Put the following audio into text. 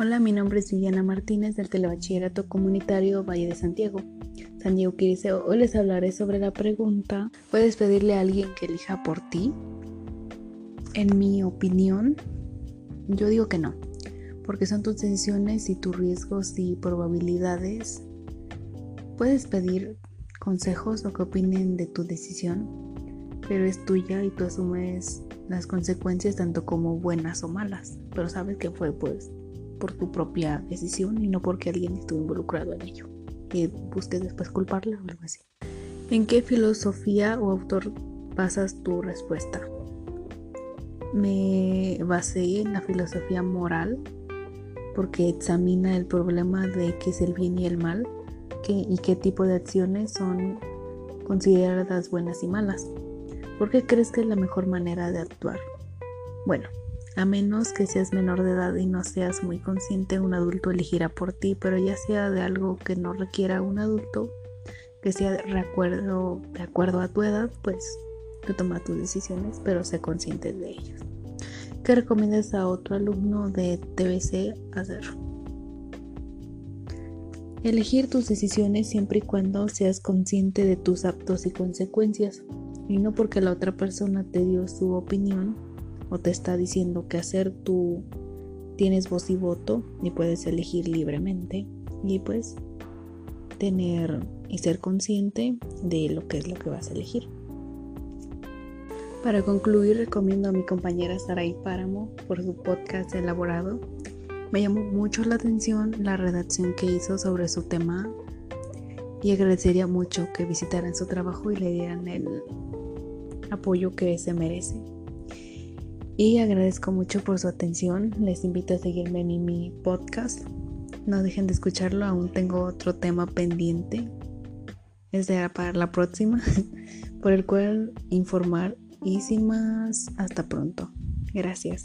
Hola, mi nombre es Villana Martínez del Telebachillerato Comunitario Valle de Santiago. San Diego Quiriseo. Hoy les hablaré sobre la pregunta, ¿puedes pedirle a alguien que elija por ti? En mi opinión, yo digo que no, porque son tus decisiones y tus riesgos y probabilidades. Puedes pedir consejos o que opinen de tu decisión, pero es tuya y tú asumes las consecuencias tanto como buenas o malas, pero sabes que fue pues por tu propia decisión y no porque alguien estuvo involucrado en ello y busques después culparle o algo así. ¿En qué filosofía o autor basas tu respuesta? Me basé en la filosofía moral porque examina el problema de qué es el bien y el mal y qué tipo de acciones son consideradas buenas y malas. ¿Por qué crees que es la mejor manera de actuar? Bueno, a menos que seas menor de edad y no seas muy consciente, un adulto elegirá por ti, pero ya sea de algo que no requiera un adulto, que sea de acuerdo, a tu edad, pues tú toma tus decisiones, pero sé consciente de ellas. ¿Qué recomiendas a otro alumno de TBC hacer? Elegir tus decisiones siempre y cuando seas consciente de tus actos y consecuencias, y no porque la otra persona te dio su opinión o te está diciendo qué hacer, tú tienes voz y voto y puedes elegir libremente y pues tener y ser consciente de lo que es lo que vas a elegir. Para concluir, recomiendo a mi compañera Saray Páramo por su podcast elaborado. Me llamó mucho la atención la redacción que hizo sobre su tema y agradecería mucho que visitaran su trabajo y le dieran el apoyo que se merece y agradezco mucho por su atención. Les invito a seguirme en mi podcast. No dejen de escucharlo, aún tengo otro tema pendiente. Es de para la próxima, por el cual informar y sin más, hasta pronto. Gracias.